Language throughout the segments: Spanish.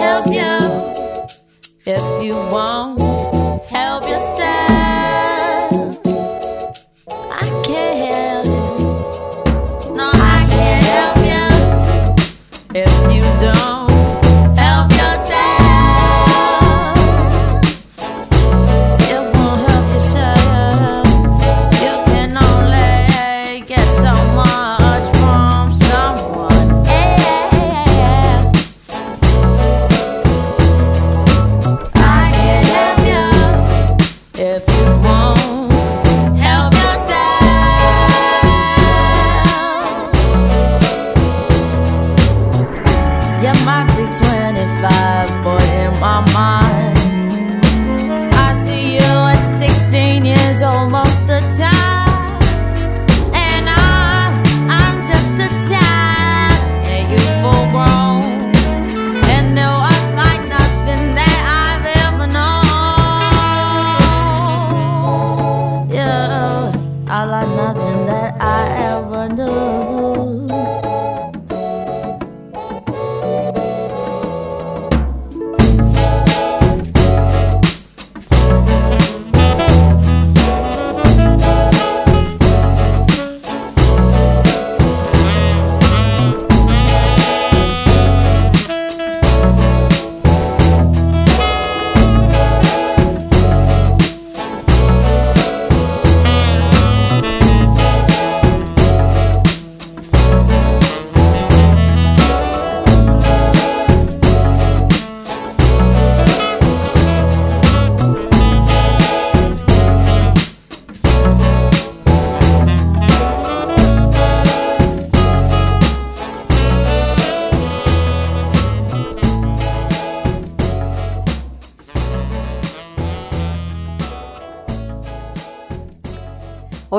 help you if you want.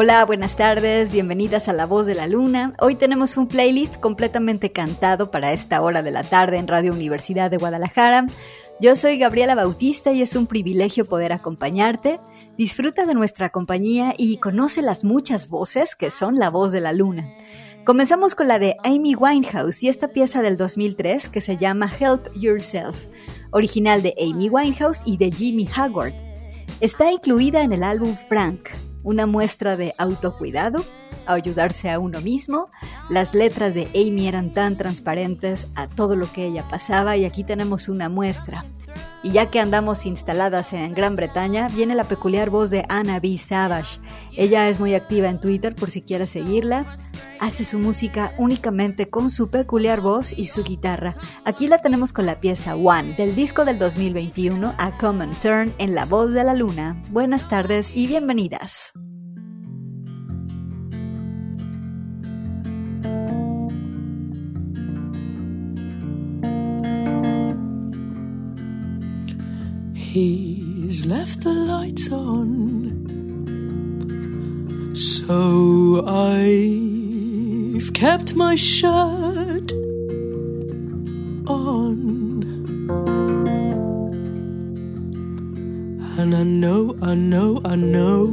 Hola, buenas tardes, bienvenidas a La Voz de la Luna. Hoy tenemos un playlist completamente cantado para esta hora de la tarde en Radio Universidad de Guadalajara. Yo soy Gabriela Bautista y es un privilegio poder acompañarte. Disfruta de nuestra compañía y conoce las muchas voces que son la voz de la luna. Comenzamos con la de Amy Winehouse y esta pieza del 2003 que se llama Help Yourself, original de Amy Winehouse y de Jimmy Haggard. Está incluida en el álbum Frank, una muestra de autocuidado, ayudarse a uno mismo. Las letras de Amy eran tan transparentes a todo lo que ella pasaba y aquí tenemos una muestra. Y ya que andamos instaladas en Gran Bretaña, viene la peculiar voz de Anna B. Savage. Ella es muy activa en Twitter por si quieres seguirla. Hace su música únicamente con su peculiar voz y su guitarra. Aquí la tenemos con la pieza One del disco del 2021 A Common Turn en la voz de la luna. Buenas tardes y bienvenidas. He's left the lights on. So I've kept my shirt on. And I know, I know, I know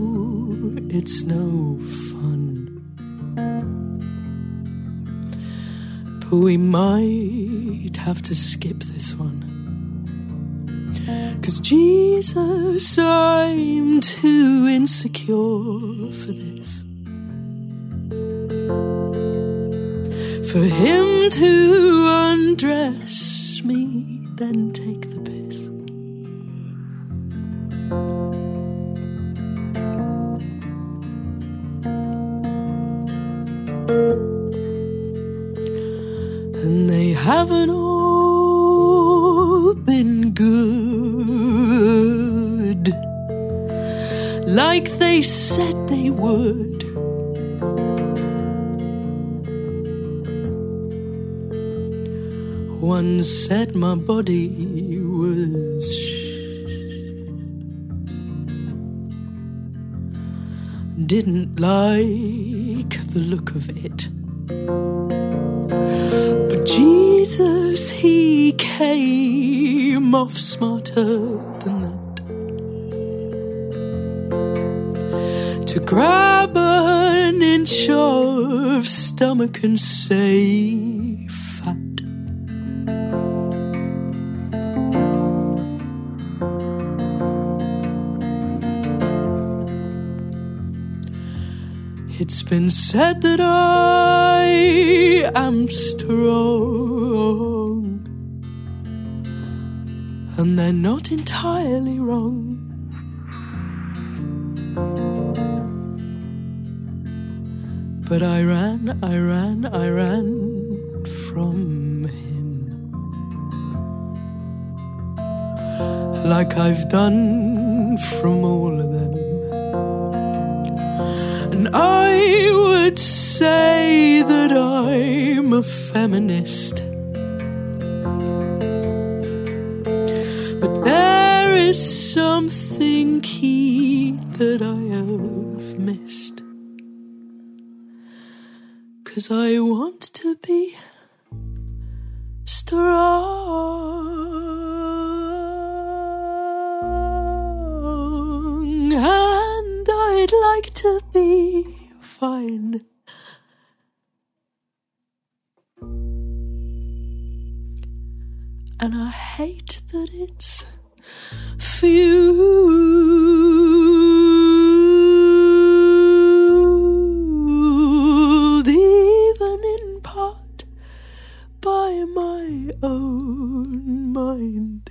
it's no fun. But we might have to skip this one. Cause Jesus, I'm too insecure for this. For him to undress me, then take the piss. And they haven't Said my body was didn't like the look of it. But Jesus, he came off smarter than that. To grab an inch of stomach and say been said that I am strong, and they're not entirely wrong. But I ran, I ran, I ran from him. Like I've done from all of them. I would say that I'm a feminist. But there is something key that I have missed. Cause I want to be strong. Like to be fine. And I hate that it's fueled even in part by my own mind.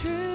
True.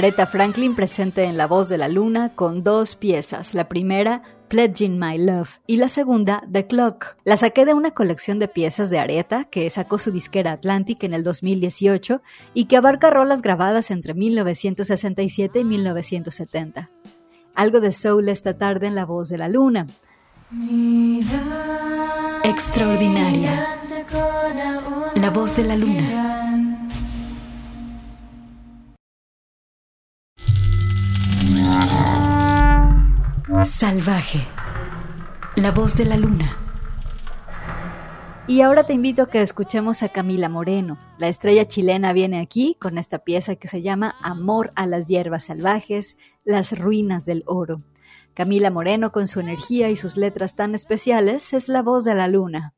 Aretha Franklin presente en La Voz de la Luna con dos piezas. La primera, Pledging My Love, y la segunda, The Clock. La saqué de una colección de piezas de Aretha que sacó su disquera Atlantic en el 2018 y que abarca rolas grabadas entre 1967 y 1970. Algo de soul esta tarde en La Voz de la Luna. Extraordinaria. La Voz de la Luna. Salvaje. La voz de la luna. Y ahora te invito a que escuchemos a Camila Moreno. La estrella chilena viene aquí con esta pieza que se llama Amor a las hierbas salvajes, las ruinas del oro. Camila Moreno, con su energía y sus letras tan especiales, es la voz de la luna.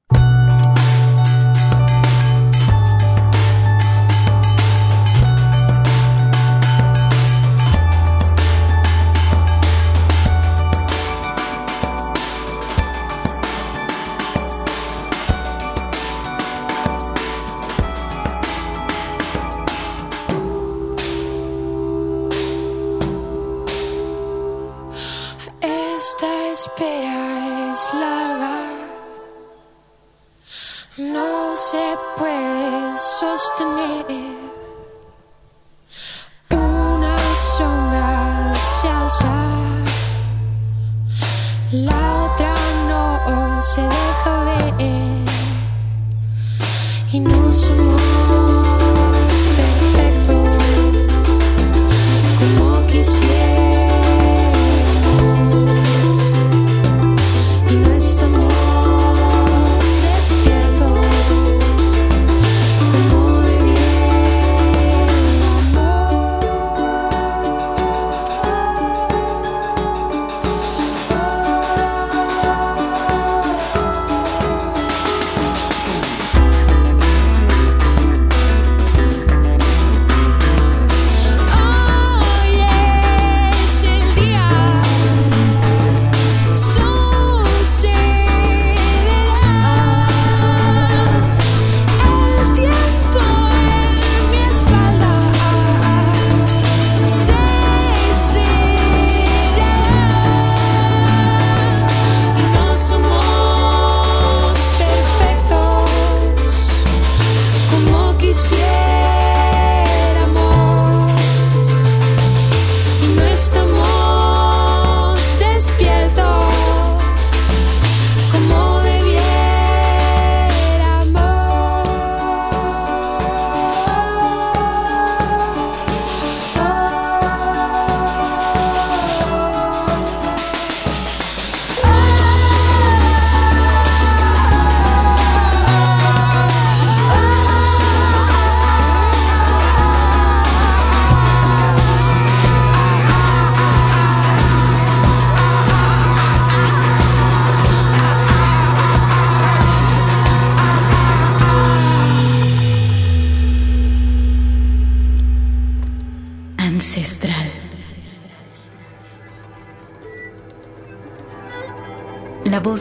esta espera es larga, no se puede sostener.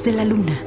De la luna.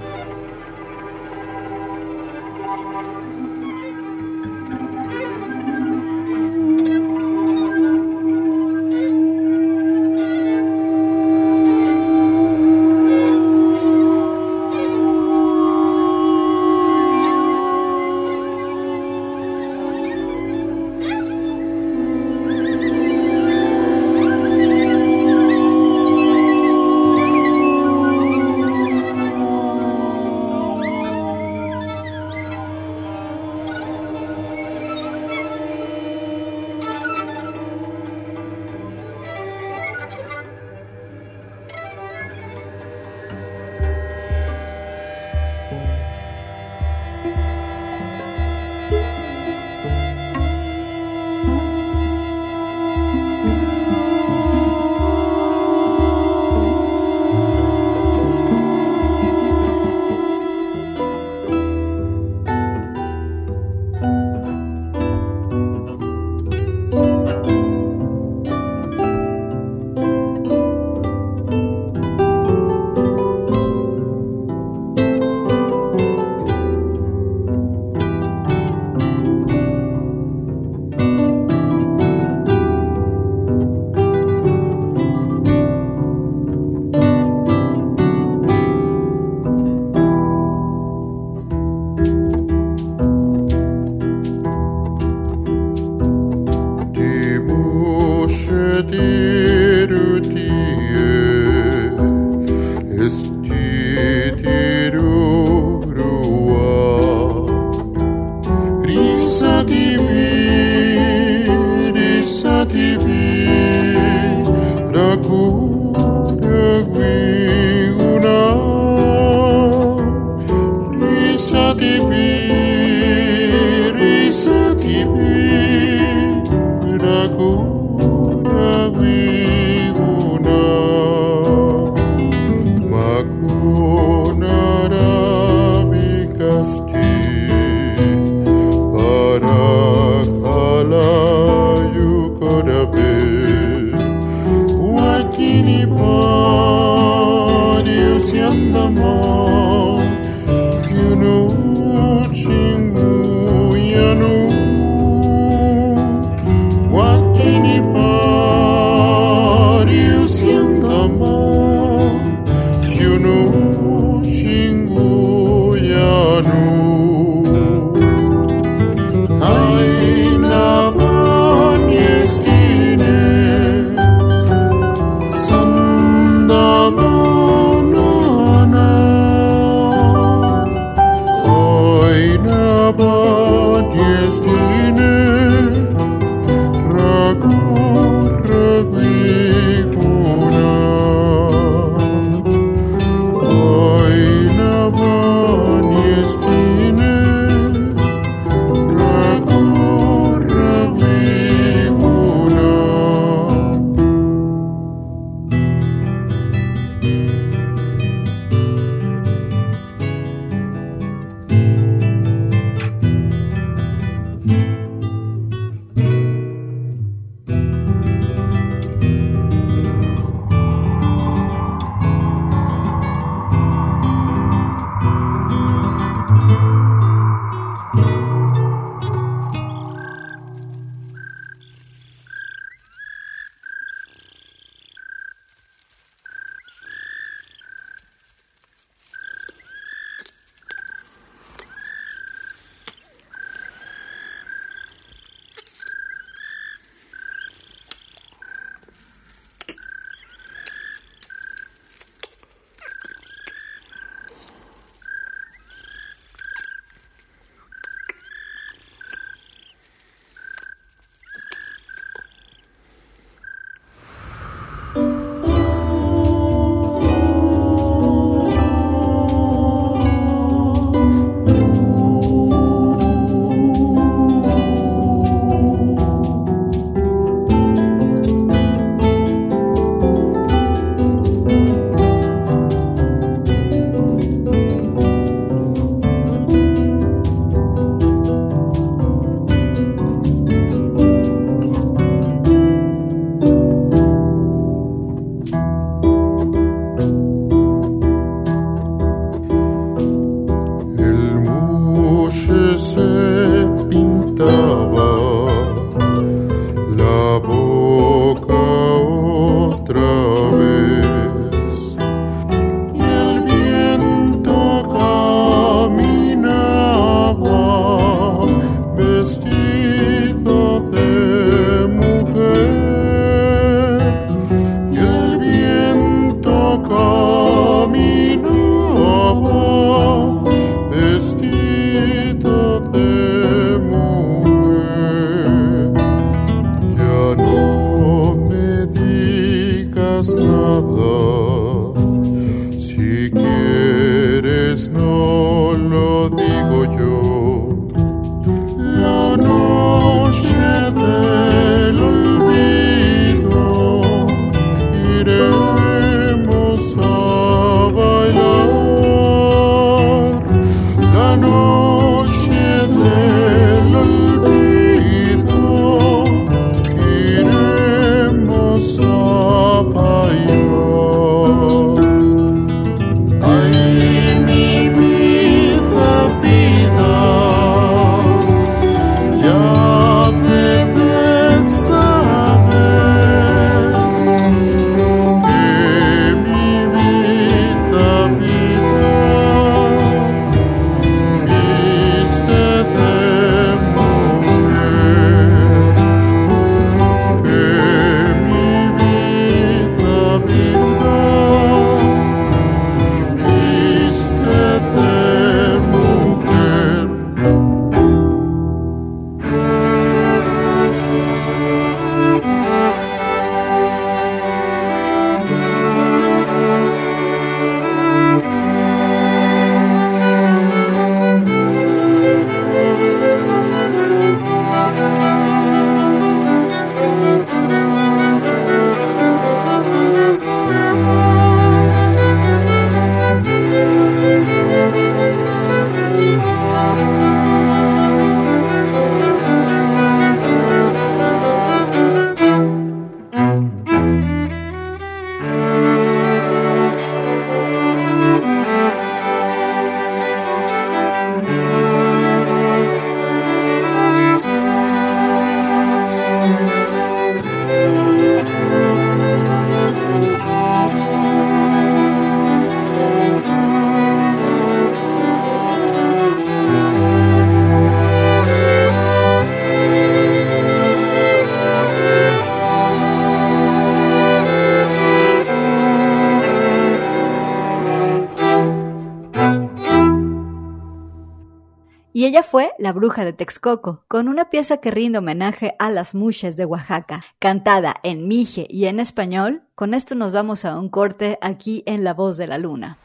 Ella fue la bruja de Texcoco, con una pieza que rinde homenaje a las muches de Oaxaca, cantada en mije y en español. Con esto nos vamos a un corte aquí en La Voz de la Luna.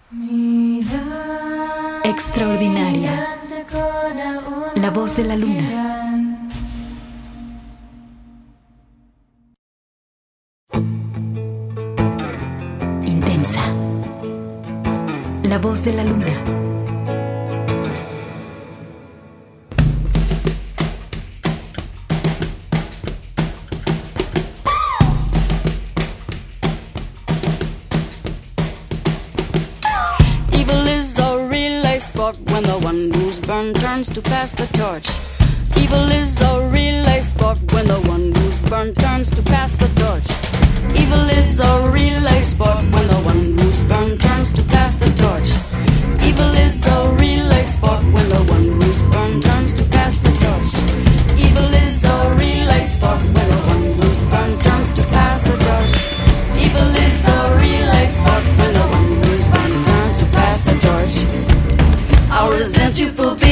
Extraordinaria. La Voz de la Luna. Intensa. La Voz de la Luna. One turns to pass the torch. Evil is a relay sport when the one who's burned turns to pass the torch. Evil is a relay sport when the one who's burned turns to pass the torch. Evil is a relay sport when the one who's burned turns to pass the torch. Evil is a relay sport when the one who's burned turns to pass the torch. Evil is a relay sport when the one who's burned turns to pass the torch. I resent you for being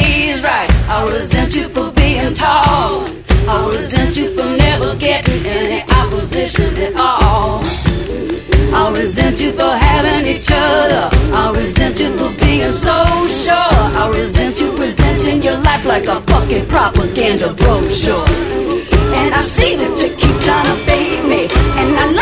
right. I resent you for being tall. I resent you for never getting any opposition at all. I resent you for having each other. I resent you for being so sure. I resent you presenting your life like a fucking propaganda brochure. And I see that you keep trying to bait me. And I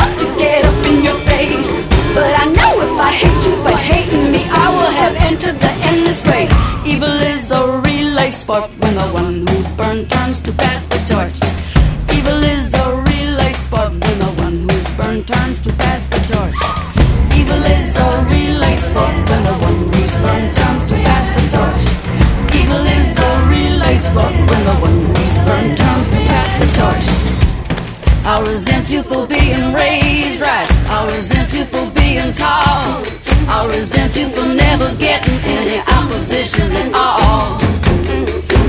for being raised right. I resent you for being tall. I resent you for never getting any opposition at all.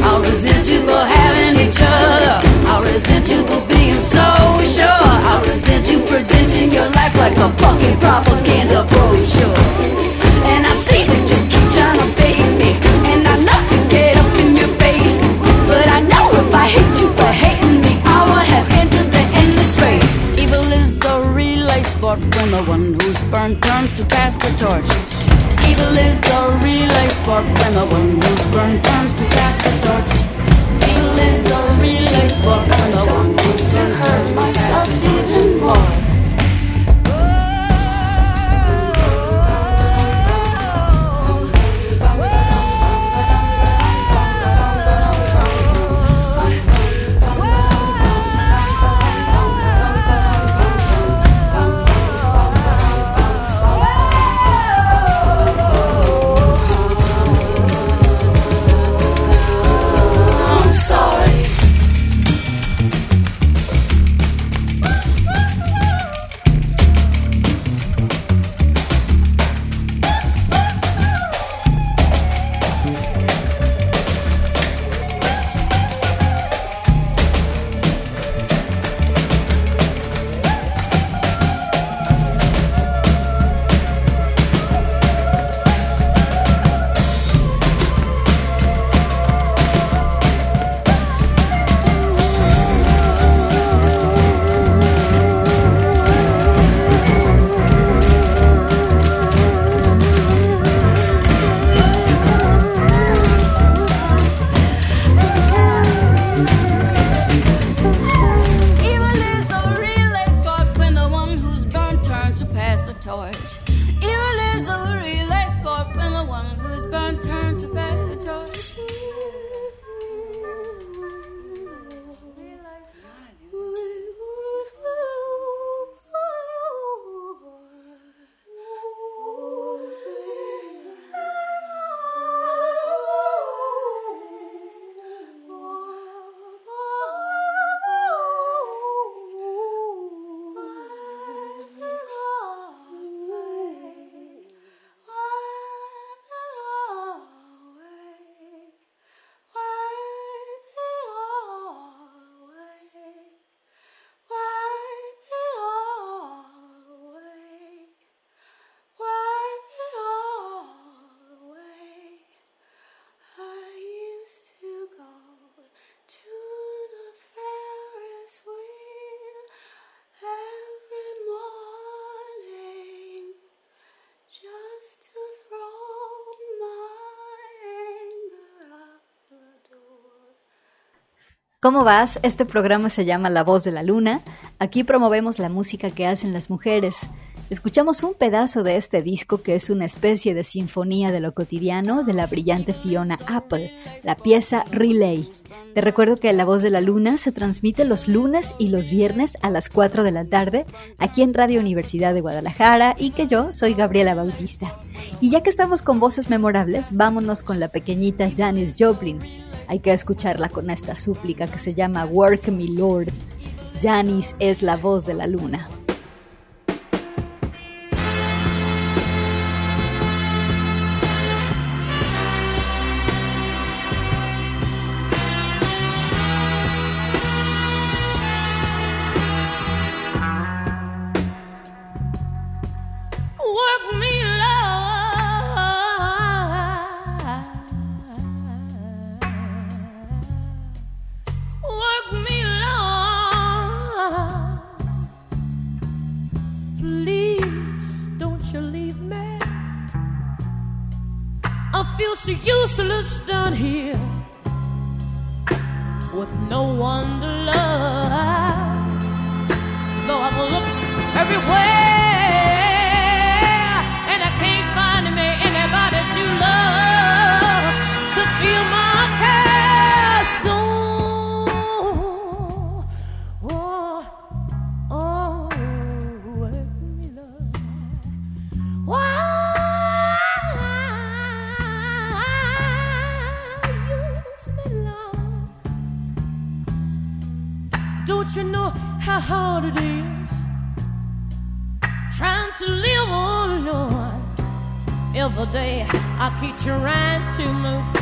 I resent you for having each other. I resent you for being so sure. I resent you presenting your life like a fucking propaganda brochure. Who's turns to pass the torch. Evil is a relay sport when the one who's burned turns to pass the torch. Evil is a relay sport when the one who's burned hurt myself even more. ¿Cómo vas? Este programa se llama La Voz de la Luna. Aquí promovemos la música que hacen las mujeres. Escuchamos un pedazo de este disco que es una especie de sinfonía de lo cotidiano de la brillante Fiona Apple, la pieza Relay. Te recuerdo que La Voz de la Luna se transmite los lunes y los viernes a las 4 de la tarde aquí en Radio Universidad de Guadalajara y que yo soy Gabriela Bautista. Y ya que estamos con voces memorables, vámonos con la pequeñita Janis Joplin. Hay que escucharla con esta súplica que se llama Work Me Lord. Janis es la voz de la luna. trying to move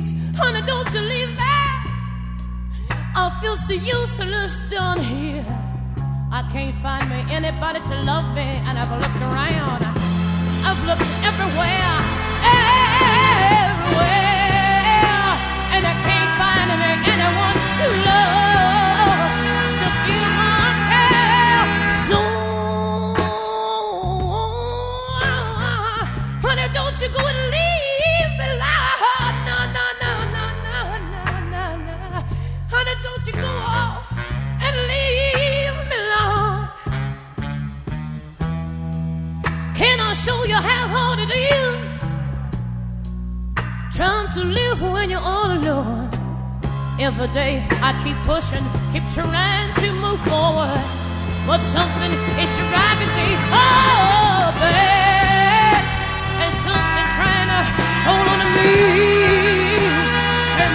tears. Honey, don't you leave me. I feel so useless down here. I can't find me anybody to love me, and I've looked around. I've looked everywhere. it is trying to live when you're all alone. Every day I keep pushing, keep trying to move forward, but something is driving me up, and something trying to hold on to me. Turn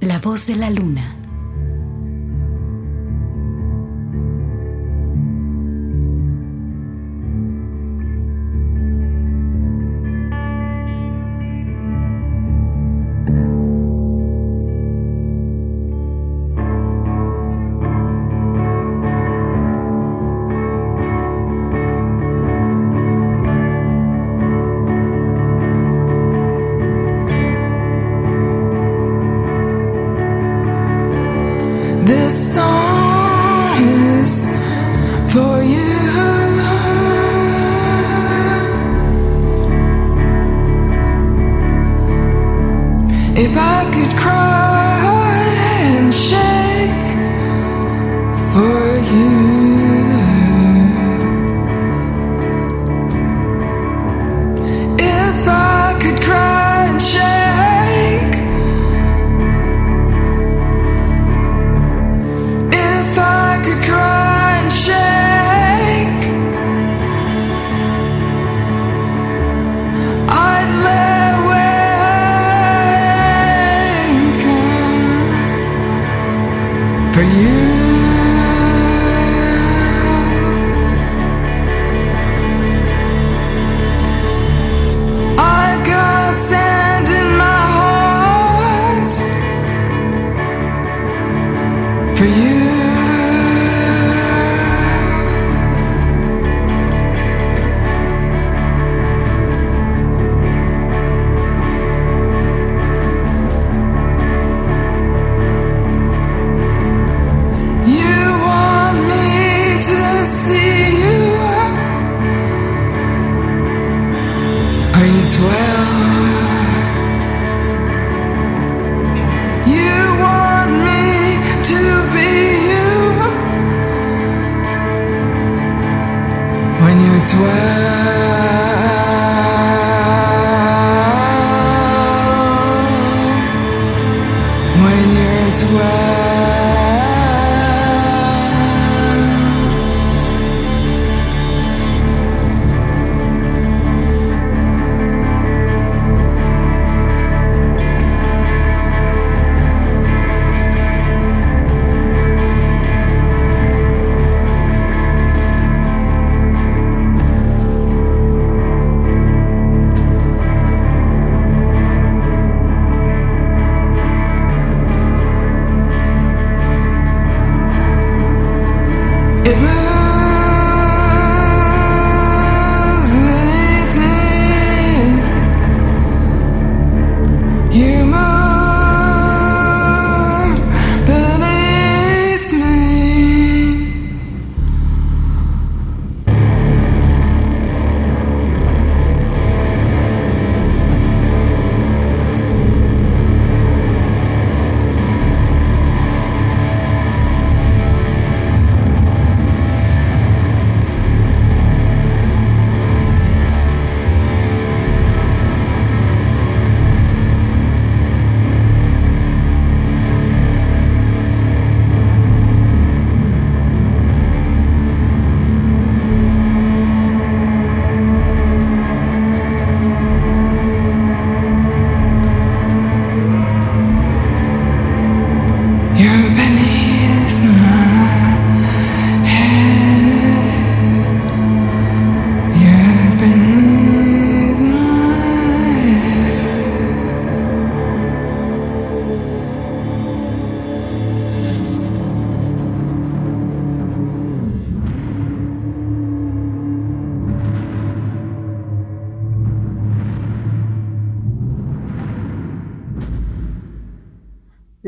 La voz de la luna.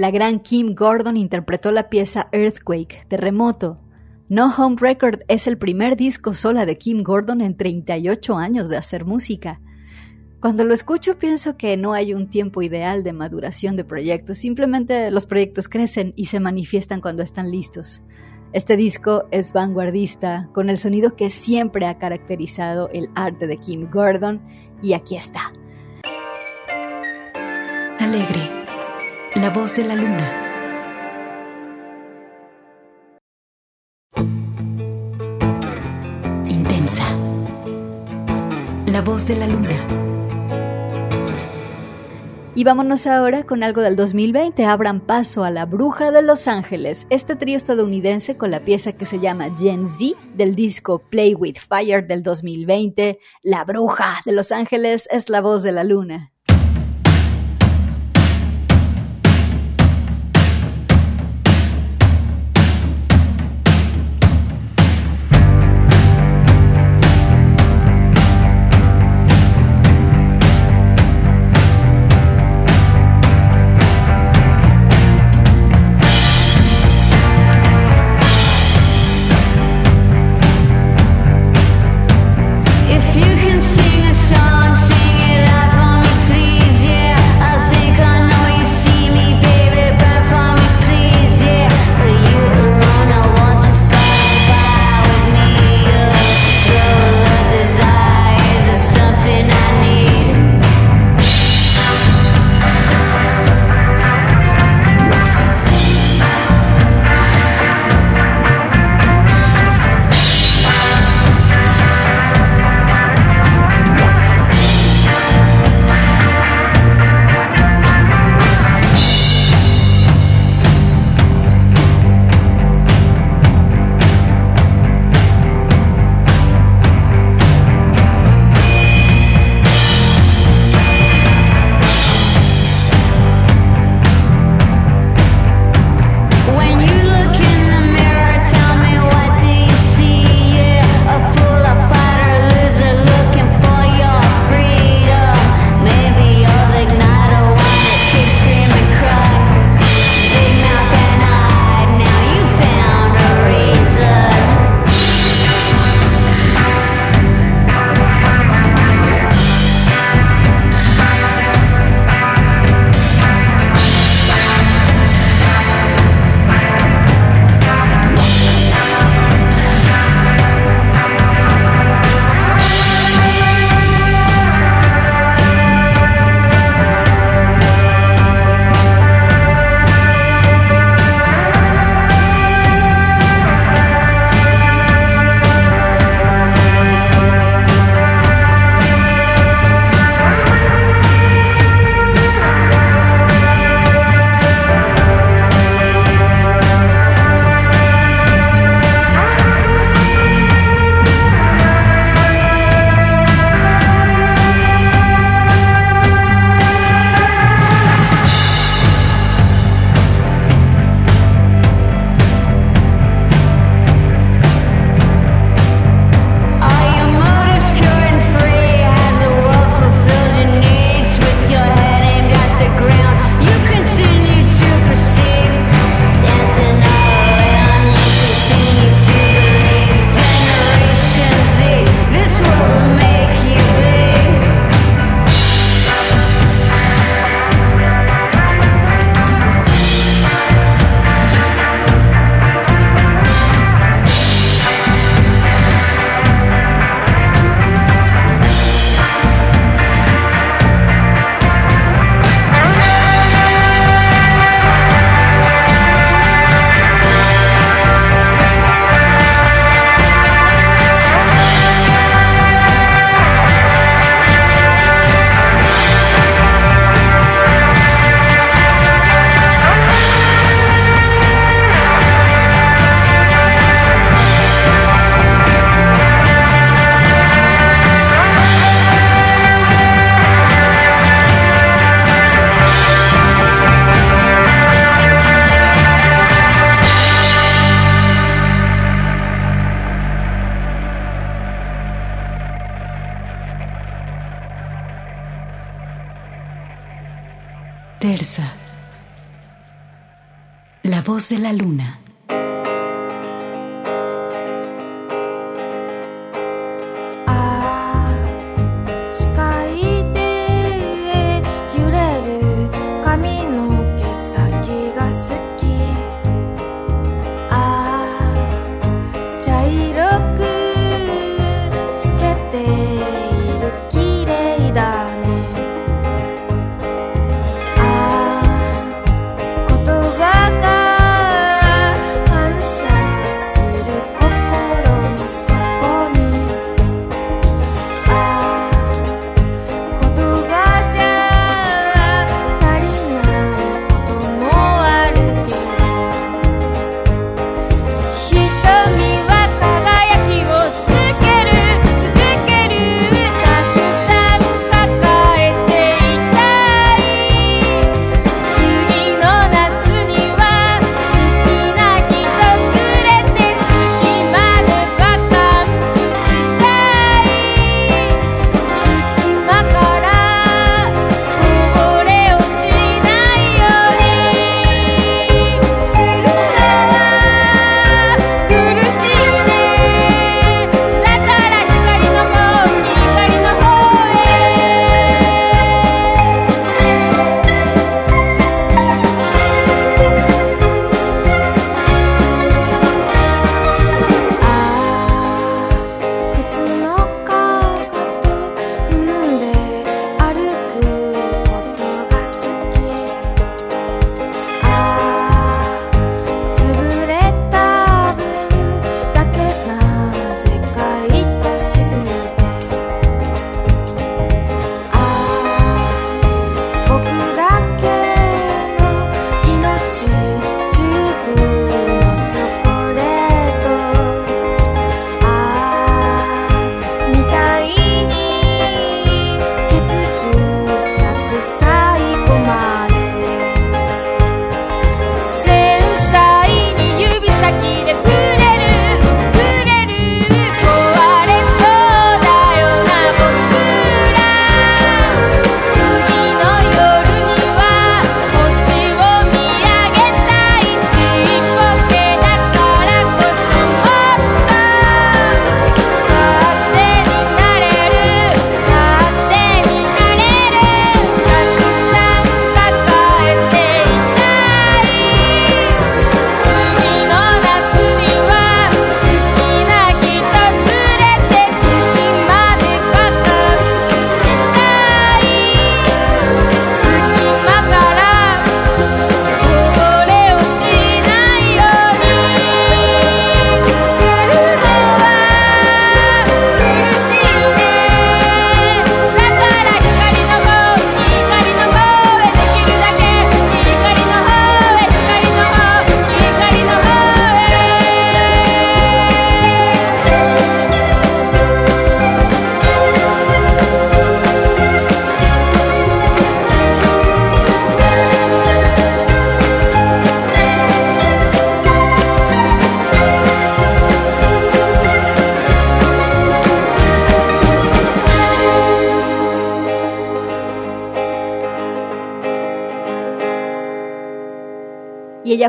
La gran Kim Gordon interpretó la pieza Earthquake, Terremoto. No Home Record es el primer disco sola de Kim Gordon en 38 años de hacer música. Cuando lo escucho pienso que no hay un tiempo ideal de maduración de proyectos, simplemente los proyectos crecen y se manifiestan cuando están listos. Este disco es vanguardista, con el sonido que siempre ha caracterizado el arte de Kim Gordon, y aquí está. Alegre, la voz de la luna. Intensa, la voz de la luna. Y vámonos ahora con algo del 2020. Abran paso a La Bruja de Los Ángeles, este trío estadounidense con la pieza que se llama Gen Z del disco Play with Fire del 2020. La Bruja de Los Ángeles es la voz de la luna.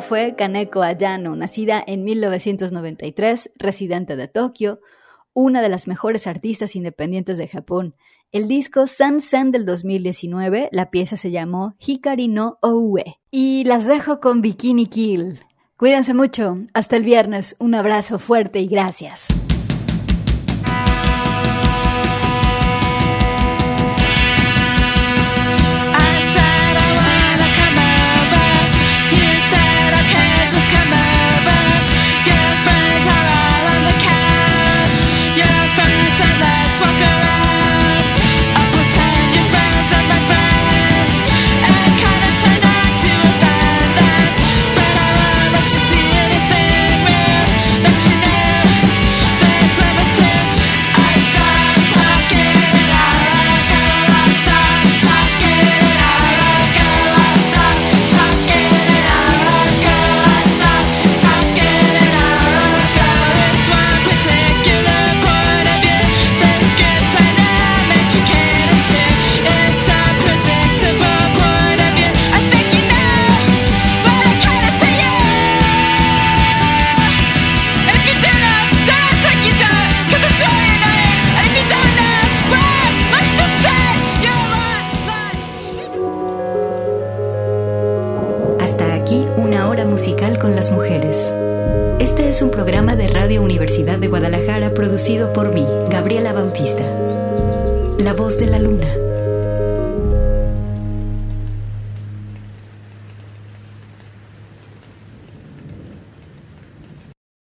Fue Kaneko Ayano, nacida en 1993, residente de Tokio, una de las mejores artistas independientes de Japón. El disco San Sen del 2019, la pieza se llamó Hikari no Oue. Y las dejo con Bikini Kill. Cuídense mucho. Hasta el viernes. Un abrazo fuerte y gracias.